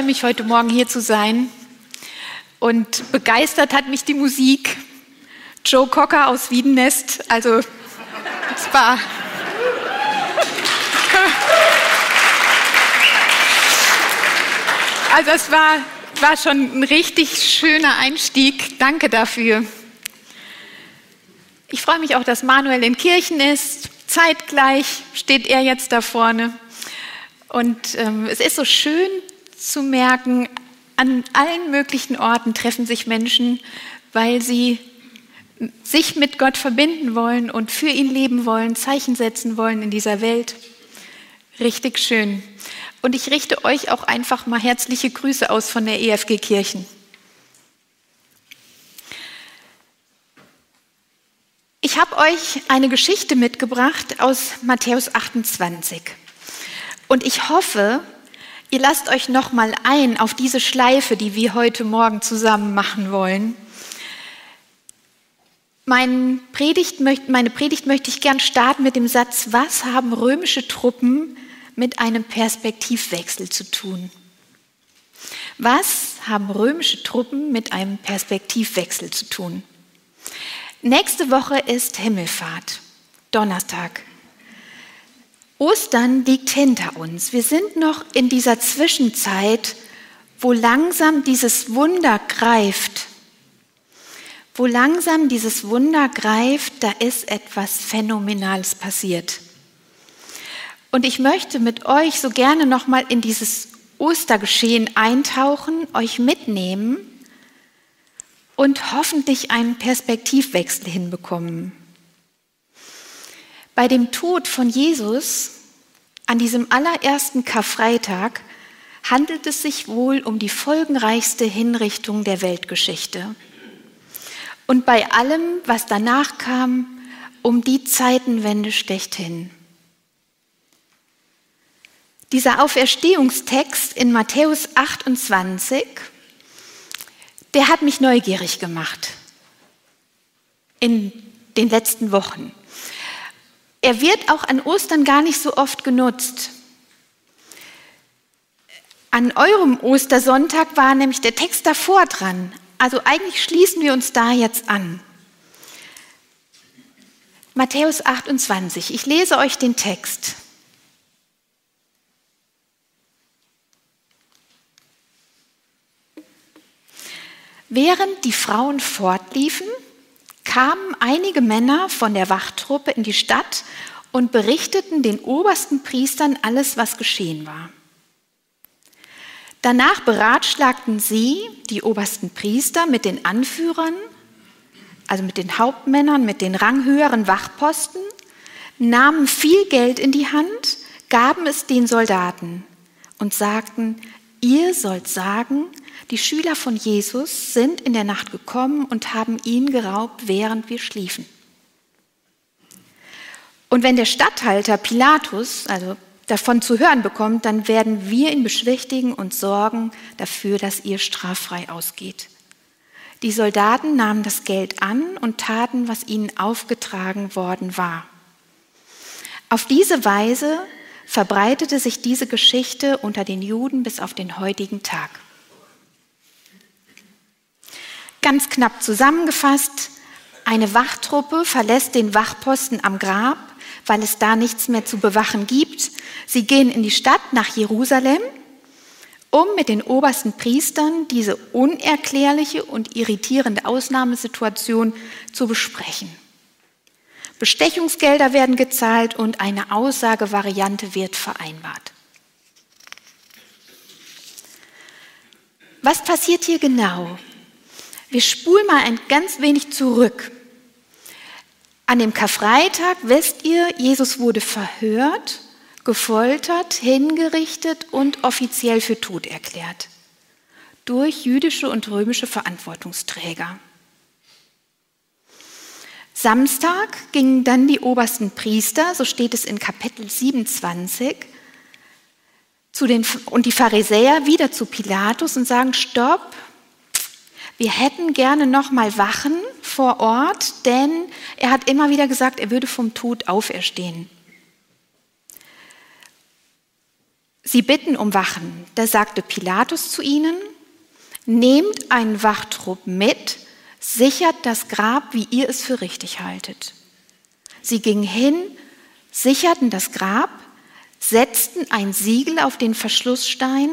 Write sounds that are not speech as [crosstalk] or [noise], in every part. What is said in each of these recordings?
Freue mich, heute Morgen hier zu sein. Und begeistert hat mich die Musik. Joe Cocker aus Wiedenest. Also, es war. [laughs] Also, es war, war schon ein richtig schöner Einstieg. Danke dafür. Ich freue mich auch, dass Manuel in Kirchen ist. Zeitgleich steht er jetzt da vorne. Und ähm, es ist so schön, zu merken, an allen möglichen Orten treffen sich Menschen, weil sie sich mit Gott verbinden wollen und für ihn leben wollen, Zeichen setzen wollen in dieser Welt. Richtig schön. Und ich richte euch auch einfach mal herzliche Grüße aus von der EFG Kirchen. Ich habe euch eine Geschichte mitgebracht aus Matthäus 28. Und ich hoffe, Ihr lasst euch noch mal ein auf diese Schleife, die wir heute Morgen zusammen machen wollen. Mein Predigt meine Predigt möchte ich gern starten mit dem Satz, was haben römische Truppen mit einem Perspektivwechsel zu tun? Was haben römische Truppen mit einem Perspektivwechsel zu tun? Nächste Woche ist Himmelfahrt, Donnerstag. Ostern liegt hinter uns. Wir sind noch in dieser Zwischenzeit, wo langsam dieses Wunder greift. Wo langsam dieses Wunder greift, da ist etwas Phänomenales passiert. Und ich möchte mit euch so gerne noch mal in dieses Ostergeschehen eintauchen, euch mitnehmen und hoffentlich einen Perspektivwechsel hinbekommen. Bei dem Tod von Jesus an diesem allerersten Karfreitag handelt es sich wohl um die folgenreichste Hinrichtung der Weltgeschichte. Und bei allem, was danach kam, um die Zeitenwende schlechthin. Dieser Auferstehungstext in Matthäus 28, der hat mich neugierig gemacht in den letzten Wochen. Er wird auch an Ostern gar nicht so oft genutzt. An eurem Ostersonntag war nämlich der Text davor dran. Also eigentlich schließen wir uns da jetzt an. Matthäus 28. Ich lese euch den Text. Während die Frauen fortliefen, kamen einige Männer von der Wachtruppe in die Stadt und berichteten den obersten Priestern alles, was geschehen war. Danach beratschlagten sie, die obersten Priester, mit den Anführern, also mit den Hauptmännern, mit den ranghöheren Wachposten, nahmen viel Geld in die Hand, gaben es den Soldaten und sagten, ihr sollt sagen, die Schüler von Jesus sind in der Nacht gekommen und haben ihn geraubt, während wir schliefen. Und wenn der Statthalter Pilatus, also davon zu hören bekommt, dann werden wir ihn beschwichtigen und sorgen dafür, dass ihr straffrei ausgeht. Die Soldaten nahmen das Geld an und taten, was ihnen aufgetragen worden war. Auf diese Weise verbreitete sich diese Geschichte unter den Juden bis auf den heutigen Tag. Ganz knapp zusammengefasst, eine Wachtruppe verlässt den Wachposten am Grab, weil es da nichts mehr zu bewachen gibt. Sie gehen in die Stadt nach Jerusalem, um mit den obersten Priestern diese unerklärliche und irritierende Ausnahmesituation zu besprechen. Bestechungsgelder werden gezahlt und eine Aussagevariante wird vereinbart. Was passiert hier genau? Wir spulen mal ein ganz wenig zurück. An dem Karfreitag, wisst ihr, Jesus wurde verhört gefoltert, hingerichtet und offiziell für tot erklärt durch jüdische und römische Verantwortungsträger. Samstag gingen dann die obersten Priester, so steht es in Kapitel 27, zu den, und die Pharisäer wieder zu Pilatus und sagen, stopp, wir hätten gerne noch mal Wachen vor Ort, denn er hat immer wieder gesagt, er würde vom Tod auferstehen. Sie bitten um Wachen. Da sagte Pilatus zu ihnen, nehmt einen Wachtrupp mit, sichert das Grab, wie ihr es für richtig haltet. Sie gingen hin, sicherten das Grab, setzten ein Siegel auf den Verschlussstein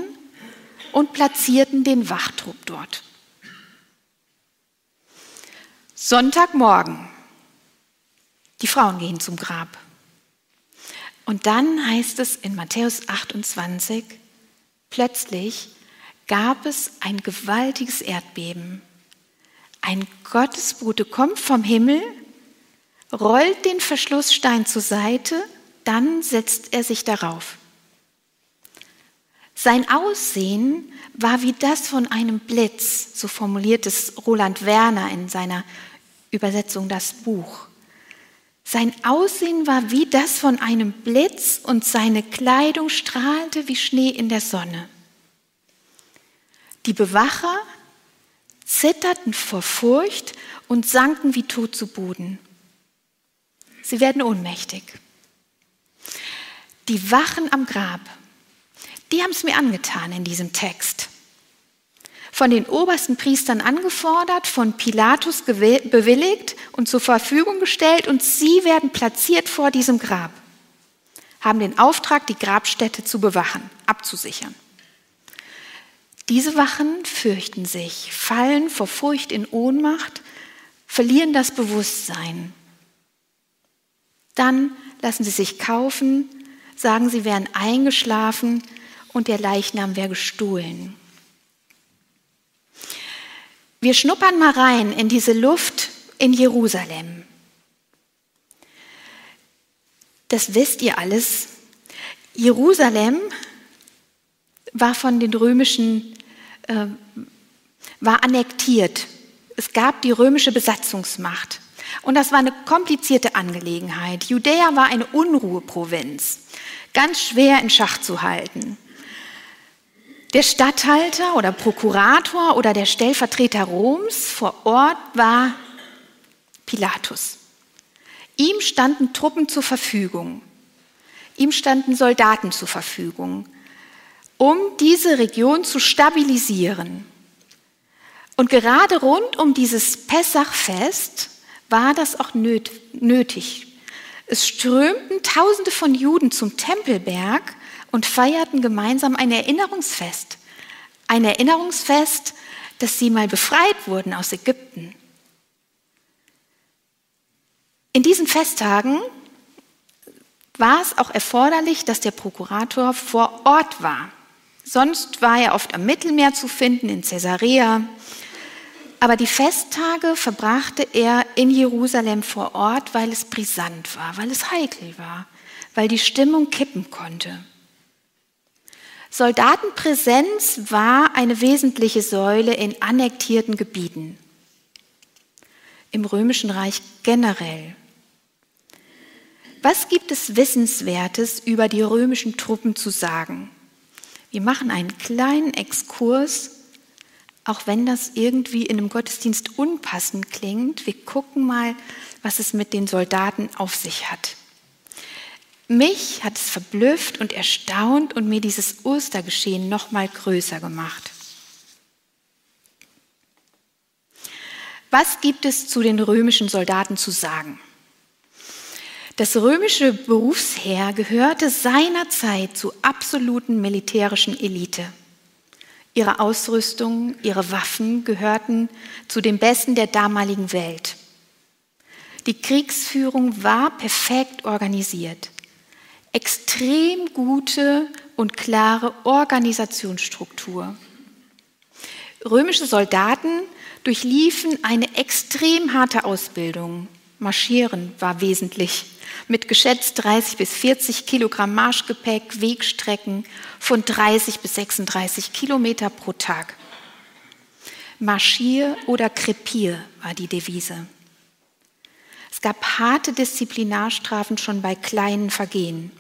und platzierten den Wachtrupp dort. Sonntagmorgen. Die Frauen gehen zum Grab. Und dann heißt es in Matthäus 28, plötzlich gab es ein gewaltiges Erdbeben. Ein Gottesbote kommt vom Himmel, rollt den Verschlussstein zur Seite, dann setzt er sich darauf. Sein Aussehen war wie das von einem Blitz, so formuliert es Roland Werner in seiner Übersetzung das Buch. Sein Aussehen war wie das von einem Blitz und seine Kleidung strahlte wie Schnee in der Sonne. Die Bewacher zitterten vor Furcht und sanken wie tot zu Boden. Sie werden ohnmächtig. Die Wachen am Grab, die haben es mir angetan in diesem Text von den obersten Priestern angefordert, von Pilatus bewilligt und zur Verfügung gestellt und sie werden platziert vor diesem Grab, haben den Auftrag, die Grabstätte zu bewachen, abzusichern. Diese Wachen fürchten sich, fallen vor Furcht in Ohnmacht, verlieren das Bewusstsein. Dann lassen sie sich kaufen, sagen, sie wären eingeschlafen und der Leichnam wäre gestohlen. Wir schnuppern mal rein in diese Luft in Jerusalem. Das wisst ihr alles. Jerusalem war von den römischen, äh, war annektiert. Es gab die römische Besatzungsmacht. Und das war eine komplizierte Angelegenheit. Judäa war eine Unruheprovinz, ganz schwer in Schach zu halten. Der Statthalter oder Prokurator oder der Stellvertreter Roms vor Ort war Pilatus. Ihm standen Truppen zur Verfügung. Ihm standen Soldaten zur Verfügung, um diese Region zu stabilisieren. Und gerade rund um dieses Pessachfest war das auch nötig. Es strömten Tausende von Juden zum Tempelberg und feierten gemeinsam ein Erinnerungsfest. Ein Erinnerungsfest, dass sie mal befreit wurden aus Ägypten. In diesen Festtagen war es auch erforderlich, dass der Prokurator vor Ort war. Sonst war er oft am Mittelmeer zu finden, in Caesarea. Aber die Festtage verbrachte er in Jerusalem vor Ort, weil es brisant war, weil es heikel war, weil die Stimmung kippen konnte. Soldatenpräsenz war eine wesentliche Säule in annektierten Gebieten. Im Römischen Reich generell. Was gibt es Wissenswertes über die römischen Truppen zu sagen? Wir machen einen kleinen Exkurs, auch wenn das irgendwie in einem Gottesdienst unpassend klingt. Wir gucken mal, was es mit den Soldaten auf sich hat. Mich hat es verblüfft und erstaunt und mir dieses Ostergeschehen noch mal größer gemacht. Was gibt es zu den römischen Soldaten zu sagen? Das römische Berufsheer gehörte seinerzeit zur absoluten militärischen Elite. Ihre Ausrüstung, ihre Waffen gehörten zu den Besten der damaligen Welt. Die Kriegsführung war perfekt organisiert extrem gute und klare Organisationsstruktur. Römische Soldaten durchliefen eine extrem harte Ausbildung. Marschieren war wesentlich. Mit geschätzt 30 bis 40 Kilogramm Marschgepäck, Wegstrecken von 30 bis 36 Kilometer pro Tag. Marschier oder krepier war die Devise. Es gab harte Disziplinarstrafen schon bei kleinen Vergehen.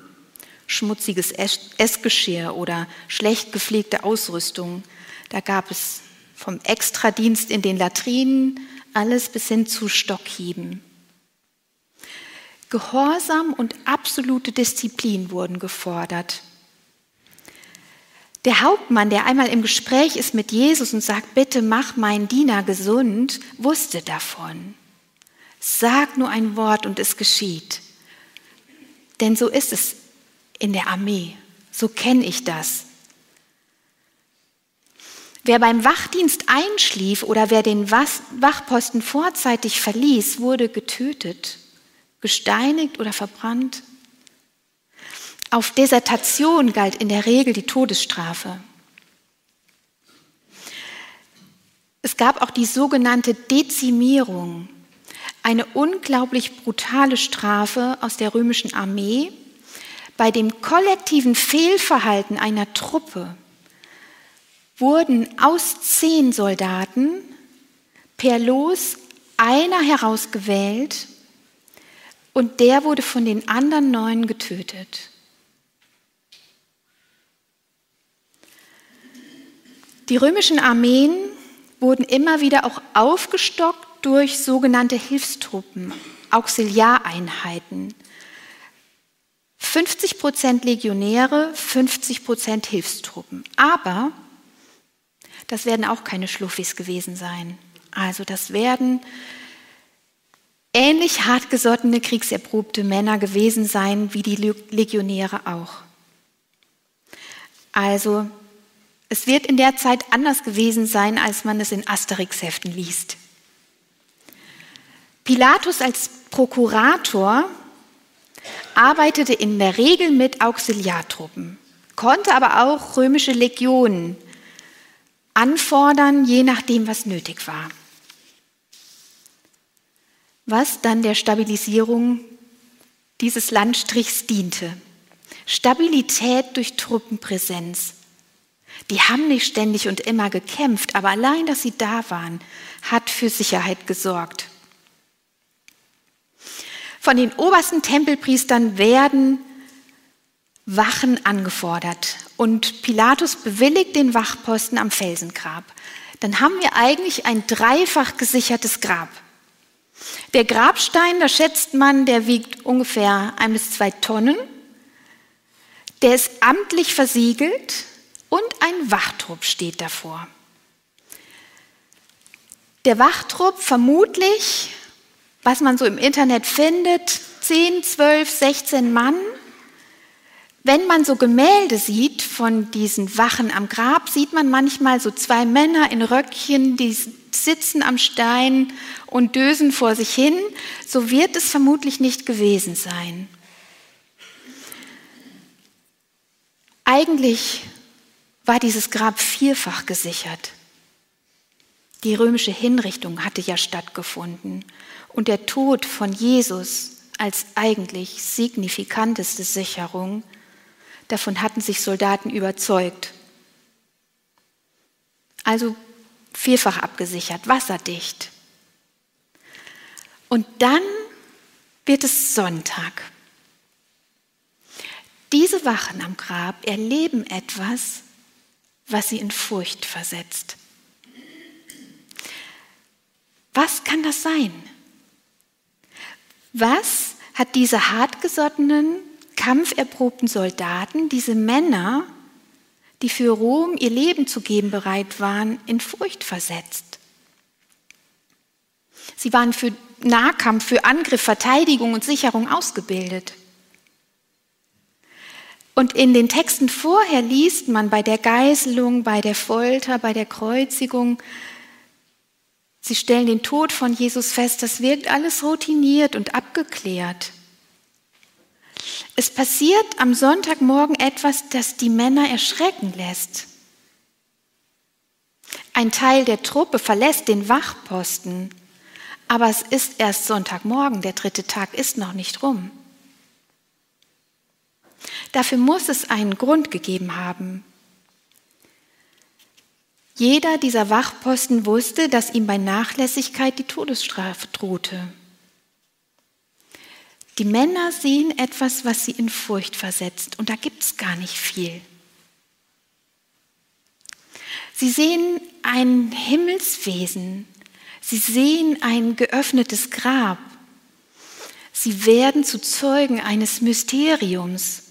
Schmutziges Essgeschirr oder schlecht gepflegte Ausrüstung. Da gab es vom Extradienst in den Latrinen alles bis hin zu Stockhieben. Gehorsam und absolute Disziplin wurden gefordert. Der Hauptmann, der einmal im Gespräch ist mit Jesus und sagt, bitte mach meinen Diener gesund, wusste davon. Sag nur ein Wort und es geschieht. Denn so ist es in der Armee. So kenne ich das. Wer beim Wachdienst einschlief oder wer den Wachposten vorzeitig verließ, wurde getötet, gesteinigt oder verbrannt. Auf Desertation galt in der Regel die Todesstrafe. Es gab auch die sogenannte Dezimierung, eine unglaublich brutale Strafe aus der römischen Armee, bei dem kollektiven Fehlverhalten einer Truppe wurden aus zehn Soldaten per Los einer herausgewählt und der wurde von den anderen neun getötet. Die römischen Armeen wurden immer wieder auch aufgestockt durch sogenannte Hilfstruppen, Auxiliareinheiten. 50 Prozent Legionäre, 50 Prozent Hilfstruppen. Aber das werden auch keine Schluffis gewesen sein. Also das werden ähnlich hartgesottene, kriegserprobte Männer gewesen sein wie die Legionäre auch. Also es wird in der Zeit anders gewesen sein, als man es in Asterix-Heften liest. Pilatus als Prokurator arbeitete in der Regel mit Auxiliartruppen, konnte aber auch römische Legionen anfordern, je nachdem, was nötig war. Was dann der Stabilisierung dieses Landstrichs diente. Stabilität durch Truppenpräsenz. Die haben nicht ständig und immer gekämpft, aber allein, dass sie da waren, hat für Sicherheit gesorgt. Von den obersten Tempelpriestern werden Wachen angefordert und Pilatus bewilligt den Wachposten am Felsengrab. Dann haben wir eigentlich ein dreifach gesichertes Grab. Der Grabstein, da schätzt man, der wiegt ungefähr ein bis zwei Tonnen. Der ist amtlich versiegelt und ein Wachtrupp steht davor. Der Wachtrupp vermutlich, was man so im Internet findet, 10, 12, 16 Mann wenn man so Gemälde sieht von diesen Wachen am Grab, sieht man manchmal so zwei Männer in Röckchen, die sitzen am Stein und dösen vor sich hin. So wird es vermutlich nicht gewesen sein. Eigentlich war dieses Grab vierfach gesichert. Die römische Hinrichtung hatte ja stattgefunden und der Tod von Jesus als eigentlich signifikanteste Sicherung Davon hatten sich Soldaten überzeugt. Also vierfach abgesichert, wasserdicht. Und dann wird es Sonntag. Diese Wachen am Grab erleben etwas, was sie in Furcht versetzt. Was kann das sein? Was hat diese hartgesottenen kampferprobten Soldaten, diese Männer, die für Rom ihr Leben zu geben bereit waren, in Furcht versetzt. Sie waren für Nahkampf, für Angriff, Verteidigung und Sicherung ausgebildet. Und in den Texten vorher liest man bei der Geißelung, bei der Folter, bei der Kreuzigung, sie stellen den Tod von Jesus fest, das wirkt alles routiniert und abgeklärt. Es passiert am Sonntagmorgen etwas, das die Männer erschrecken lässt. Ein Teil der Truppe verlässt den Wachposten. Aber es ist erst Sonntagmorgen, der dritte Tag ist noch nicht rum. Dafür muss es einen Grund gegeben haben. Jeder dieser Wachposten wusste, dass ihm bei Nachlässigkeit die Todesstrafe drohte. Die Männer sehen etwas, was sie in Furcht versetzt, und da gibt es gar nicht viel. Sie sehen ein Himmelswesen, sie sehen ein geöffnetes Grab, sie werden zu Zeugen eines Mysteriums.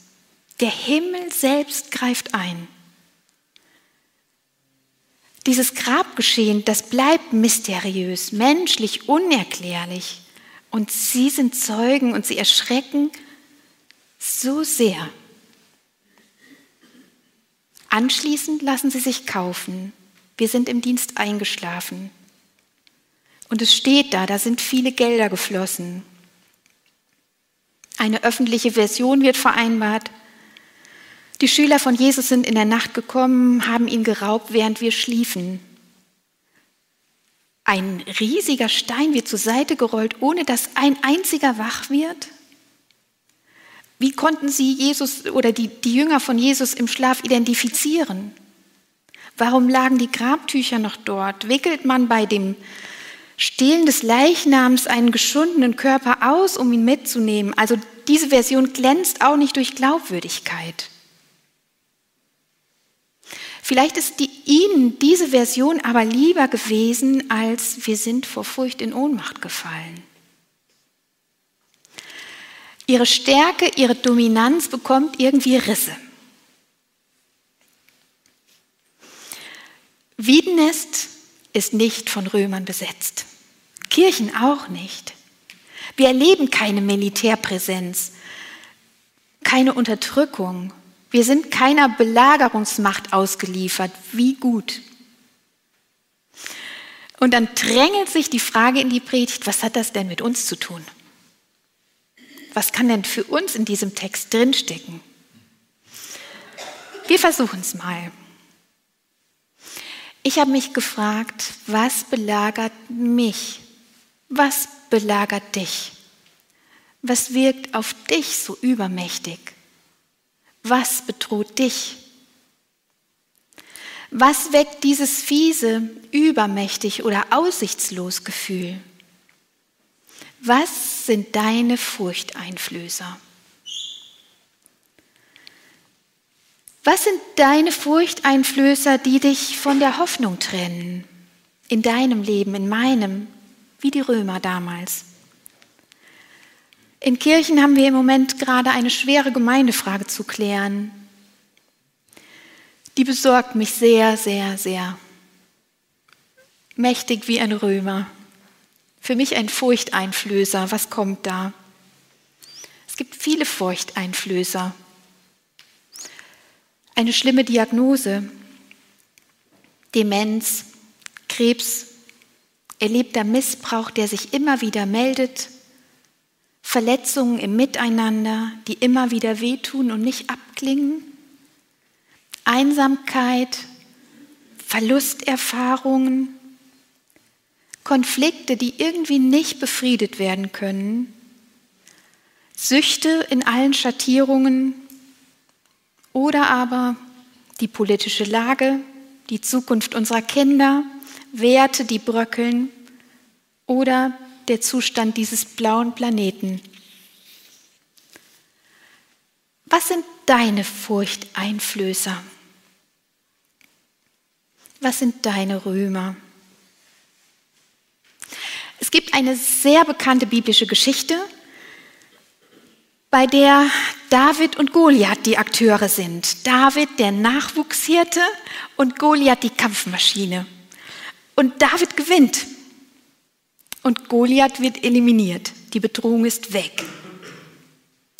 Der Himmel selbst greift ein. Dieses Grabgeschehen, das bleibt mysteriös, menschlich, unerklärlich. Und sie sind Zeugen und sie erschrecken so sehr. Anschließend lassen sie sich kaufen. Wir sind im Dienst eingeschlafen. Und es steht da, da sind viele Gelder geflossen. Eine öffentliche Version wird vereinbart. Die Schüler von Jesus sind in der Nacht gekommen, haben ihn geraubt, während wir schliefen. Ein riesiger Stein wird zur Seite gerollt, ohne dass ein einziger wach wird. Wie konnten sie Jesus oder die, die Jünger von Jesus im Schlaf identifizieren? Warum lagen die Grabtücher noch dort? Wickelt man bei dem Stehlen des Leichnams einen geschundenen Körper aus, um ihn mitzunehmen? Also diese Version glänzt auch nicht durch Glaubwürdigkeit. Vielleicht ist die, Ihnen diese Version aber lieber gewesen, als wir sind vor Furcht in Ohnmacht gefallen. Ihre Stärke, ihre Dominanz bekommt irgendwie Risse. Wiedenest ist nicht von Römern besetzt. Kirchen auch nicht. Wir erleben keine Militärpräsenz, keine Unterdrückung, wir sind keiner Belagerungsmacht ausgeliefert. Wie gut. Und dann drängelt sich die Frage in die Predigt, was hat das denn mit uns zu tun? Was kann denn für uns in diesem Text drinstecken? Wir versuchen es mal. Ich habe mich gefragt, was belagert mich? Was belagert dich? Was wirkt auf dich so übermächtig? Was bedroht dich? Was weckt dieses fiese, übermächtig oder aussichtslos Gefühl? Was sind deine Furchteinflößer? Was sind deine Furchteinflößer, die dich von der Hoffnung trennen? In deinem Leben, in meinem, wie die Römer damals. In Kirchen haben wir im Moment gerade eine schwere Gemeindefrage zu klären. Die besorgt mich sehr, sehr, sehr. Mächtig wie ein Römer. Für mich ein Furchteinflößer. Was kommt da? Es gibt viele Furchteinflößer. Eine schlimme Diagnose. Demenz, Krebs, erlebter Missbrauch, der sich immer wieder meldet Verletzungen im Miteinander, die immer wieder wehtun und nicht abklingen, Einsamkeit, Verlusterfahrungen, Konflikte, die irgendwie nicht befriedet werden können, Süchte in allen Schattierungen oder aber die politische Lage, die Zukunft unserer Kinder, Werte, die bröckeln oder der Zustand dieses blauen Planeten. Was sind deine Furchteinflößer? Was sind deine Römer? Es gibt eine sehr bekannte biblische Geschichte, bei der David und Goliath die Akteure sind. David der Nachwuchshirte und Goliath die Kampfmaschine. Und David gewinnt. Und Goliath wird eliminiert. Die Bedrohung ist weg.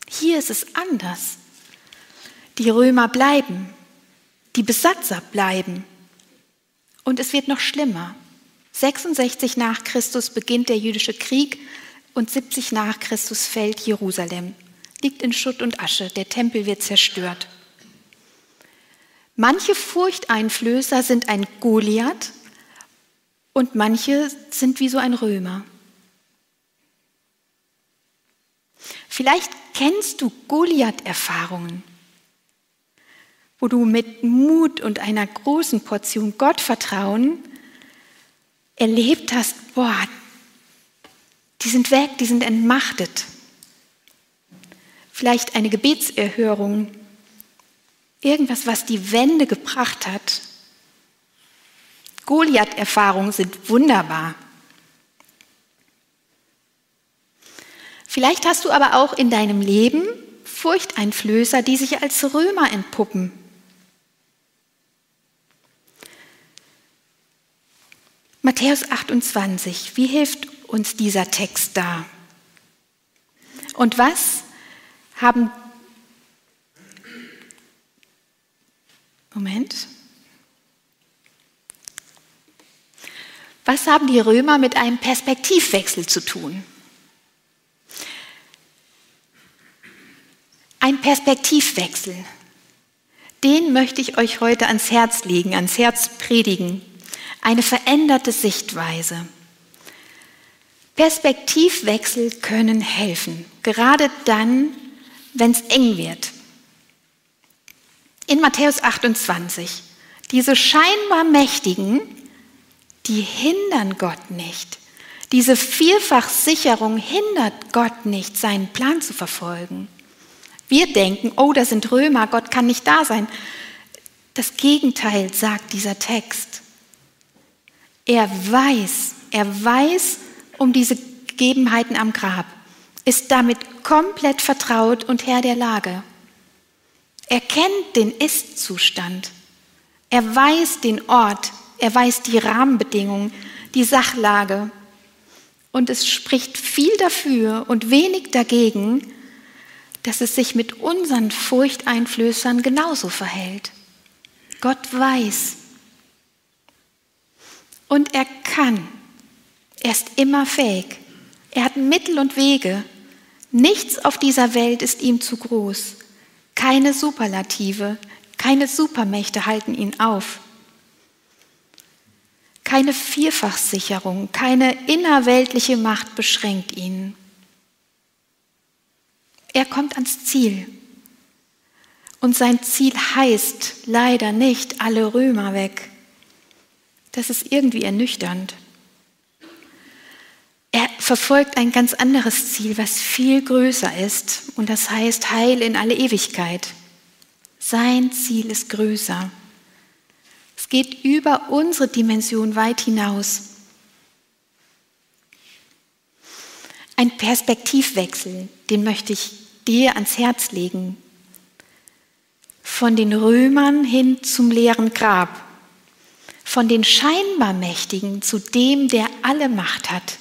Hier ist es anders. Die Römer bleiben. Die Besatzer bleiben. Und es wird noch schlimmer. 66 nach Christus beginnt der jüdische Krieg und 70 nach Christus fällt Jerusalem. Liegt in Schutt und Asche. Der Tempel wird zerstört. Manche Furchteinflößer sind ein Goliath und manche sind wie so ein Römer. Vielleicht kennst du Goliath-Erfahrungen, wo du mit Mut und einer großen Portion Gottvertrauen erlebt hast, boah, die sind weg, die sind entmachtet. Vielleicht eine Gebetserhörung, irgendwas, was die Wende gebracht hat Goliath-Erfahrungen sind wunderbar. Vielleicht hast du aber auch in deinem Leben Furchteinflößer, die sich als Römer entpuppen. Matthäus 28, wie hilft uns dieser Text da? Und was haben Moment. Was haben die Römer mit einem Perspektivwechsel zu tun? Ein Perspektivwechsel, den möchte ich euch heute ans Herz legen, ans Herz predigen. Eine veränderte Sichtweise. Perspektivwechsel können helfen, gerade dann, wenn es eng wird. In Matthäus 28, diese scheinbar Mächtigen, die hindern Gott nicht. Diese Vielfachsicherung hindert Gott nicht, seinen Plan zu verfolgen. Wir denken, oh, das sind Römer, Gott kann nicht da sein. Das Gegenteil sagt dieser Text. Er weiß, er weiß um diese Gegebenheiten am Grab, ist damit komplett vertraut und Herr der Lage. Er kennt den Ist-Zustand. Er weiß den Ort, er weiß die Rahmenbedingungen, die Sachlage. Und es spricht viel dafür und wenig dagegen, dass es sich mit unseren Furchteinflößern genauso verhält. Gott weiß. Und er kann. Er ist immer fähig. Er hat Mittel und Wege. Nichts auf dieser Welt ist ihm zu groß. Keine Superlative, keine Supermächte halten ihn auf. Keine Vierfachsicherung, keine innerweltliche Macht beschränkt ihn. Er kommt ans Ziel. Und sein Ziel heißt leider nicht alle Römer weg. Das ist irgendwie ernüchternd. Er verfolgt ein ganz anderes Ziel, was viel größer ist. Und das heißt Heil in alle Ewigkeit. Sein Ziel ist größer. Geht über unsere Dimension weit hinaus. Ein Perspektivwechsel, den möchte ich dir ans Herz legen. Von den Römern hin zum leeren Grab. Von den scheinbar Mächtigen zu dem, der alle Macht hat.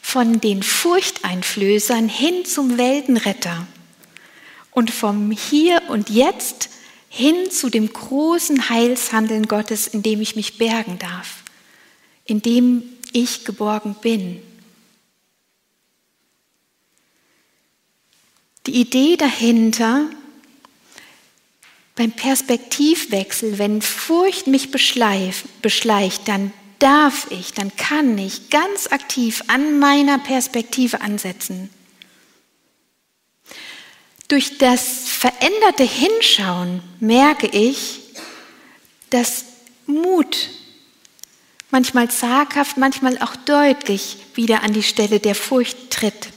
Von den Furchteinflößern hin zum Weltenretter. Und vom Hier und Jetzt hin zu dem großen Heilshandeln Gottes, in dem ich mich bergen darf, in dem ich geborgen bin. Die Idee dahinter, beim Perspektivwechsel, wenn Furcht mich beschleicht, dann darf ich, dann kann ich ganz aktiv an meiner Perspektive ansetzen. Durch das veränderte Hinschauen merke ich, dass Mut manchmal zaghaft, manchmal auch deutlich wieder an die Stelle der Furcht tritt.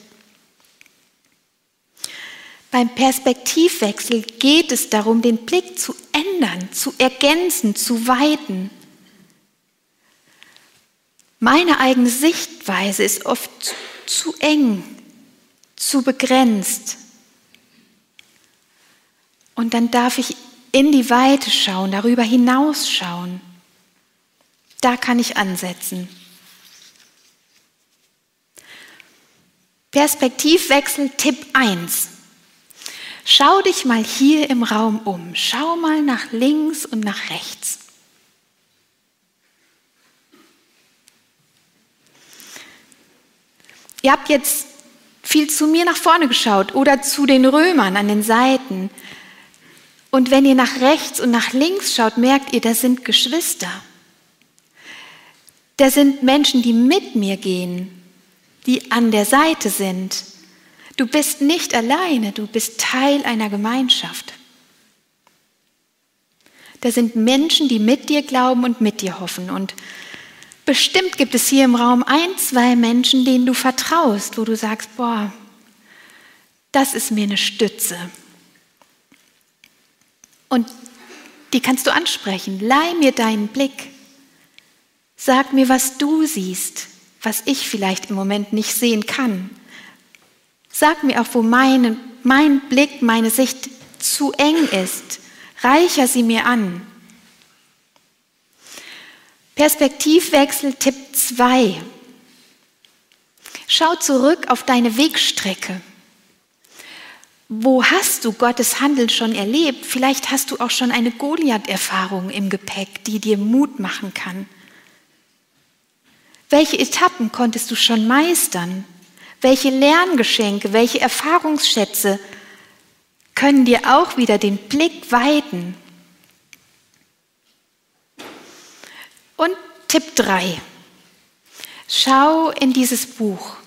Beim Perspektivwechsel geht es darum, den Blick zu ändern, zu ergänzen, zu weiten. Meine eigene Sichtweise ist oft zu eng, zu begrenzt. Und dann darf ich in die Weite schauen, darüber hinaus schauen. Da kann ich ansetzen. Perspektivwechsel Tipp 1. Schau dich mal hier im Raum um. Schau mal nach links und nach rechts. Ihr habt jetzt viel zu mir nach vorne geschaut oder zu den Römern an den Seiten. Und wenn ihr nach rechts und nach links schaut, merkt ihr, das sind Geschwister. Das sind Menschen, die mit mir gehen, die an der Seite sind. Du bist nicht alleine, du bist Teil einer Gemeinschaft. Da sind Menschen, die mit dir glauben und mit dir hoffen. Und bestimmt gibt es hier im Raum ein, zwei Menschen, denen du vertraust, wo du sagst, boah, das ist mir eine Stütze. Und die kannst du ansprechen. Leih mir deinen Blick. Sag mir, was du siehst, was ich vielleicht im Moment nicht sehen kann. Sag mir auch, wo meine, mein Blick, meine Sicht zu eng ist. Reicher sie mir an. Perspektivwechsel Tipp 2. Schau zurück auf deine Wegstrecke. Wo hast du Gottes Handeln schon erlebt? Vielleicht hast du auch schon eine Goliath-Erfahrung im Gepäck, die dir Mut machen kann. Welche Etappen konntest du schon meistern? Welche Lerngeschenke, welche Erfahrungsschätze können dir auch wieder den Blick weiten? Und Tipp 3. Schau in dieses Buch.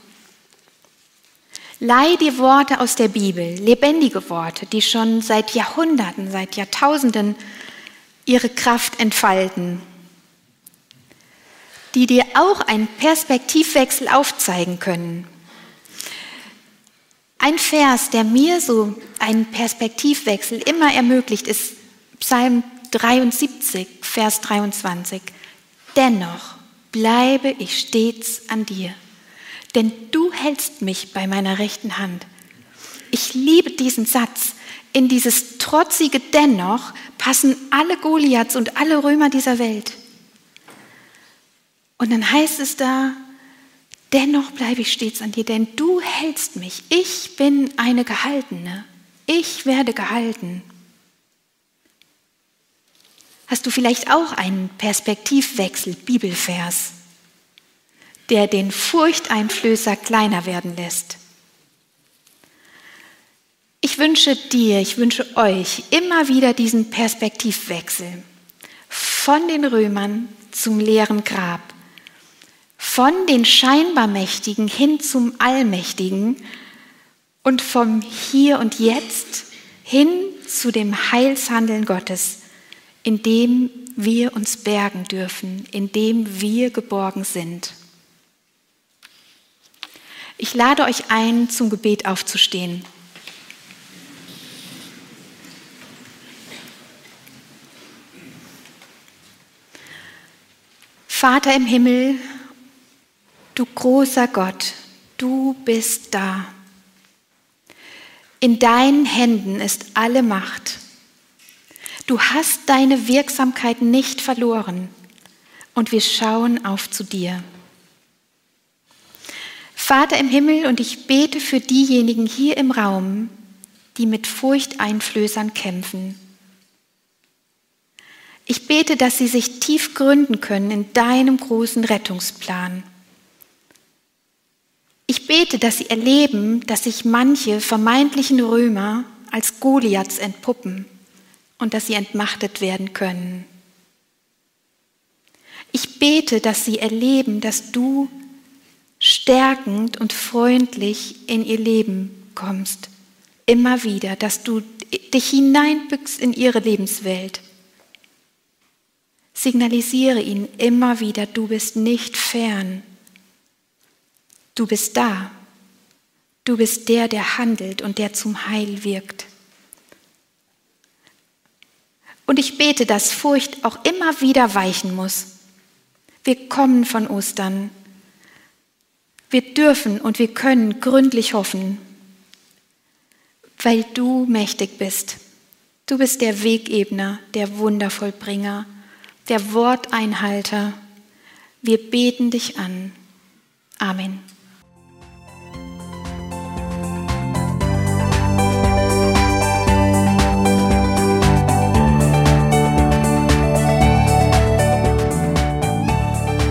Leih die Worte aus der Bibel, lebendige Worte, die schon seit Jahrhunderten, seit Jahrtausenden ihre Kraft entfalten, die dir auch einen Perspektivwechsel aufzeigen können. Ein Vers, der mir so einen Perspektivwechsel immer ermöglicht, ist Psalm 73, Vers 23. Dennoch bleibe ich stets an dir denn du hältst mich bei meiner rechten Hand. Ich liebe diesen Satz. In dieses trotzige Dennoch passen alle Goliaths und alle Römer dieser Welt. Und dann heißt es da, dennoch bleibe ich stets an dir, denn du hältst mich. Ich bin eine Gehaltene. Ich werde gehalten. Hast du vielleicht auch einen Perspektivwechsel, Bibelvers? Der den Furchteinflößer kleiner werden lässt. Ich wünsche dir, ich wünsche euch immer wieder diesen Perspektivwechsel von den Römern zum leeren Grab, von den scheinbar Mächtigen hin zum Allmächtigen und vom Hier und Jetzt hin zu dem Heilshandeln Gottes, in dem wir uns bergen dürfen, in dem wir geborgen sind. Ich lade euch ein, zum Gebet aufzustehen. Vater im Himmel, du großer Gott, du bist da. In deinen Händen ist alle Macht. Du hast deine Wirksamkeit nicht verloren und wir schauen auf zu dir. Vater im Himmel, und ich bete für diejenigen hier im Raum, die mit Furchteinflößern kämpfen. Ich bete, dass sie sich tief gründen können in deinem großen Rettungsplan. Ich bete, dass sie erleben, dass sich manche vermeintlichen Römer als Goliaths entpuppen und dass sie entmachtet werden können. Ich bete, dass sie erleben, dass du stärkend und freundlich in ihr Leben kommst. Immer wieder, dass du dich hineinbückst in ihre Lebenswelt. Signalisiere ihnen immer wieder, du bist nicht fern. Du bist da. Du bist der, der handelt und der zum Heil wirkt. Und ich bete, dass Furcht auch immer wieder weichen muss. Wir kommen von Ostern. Wir dürfen und wir können gründlich hoffen, weil du mächtig bist. Du bist der Wegebner, der Wundervollbringer, der Worteinhalter. Wir beten dich an. Amen.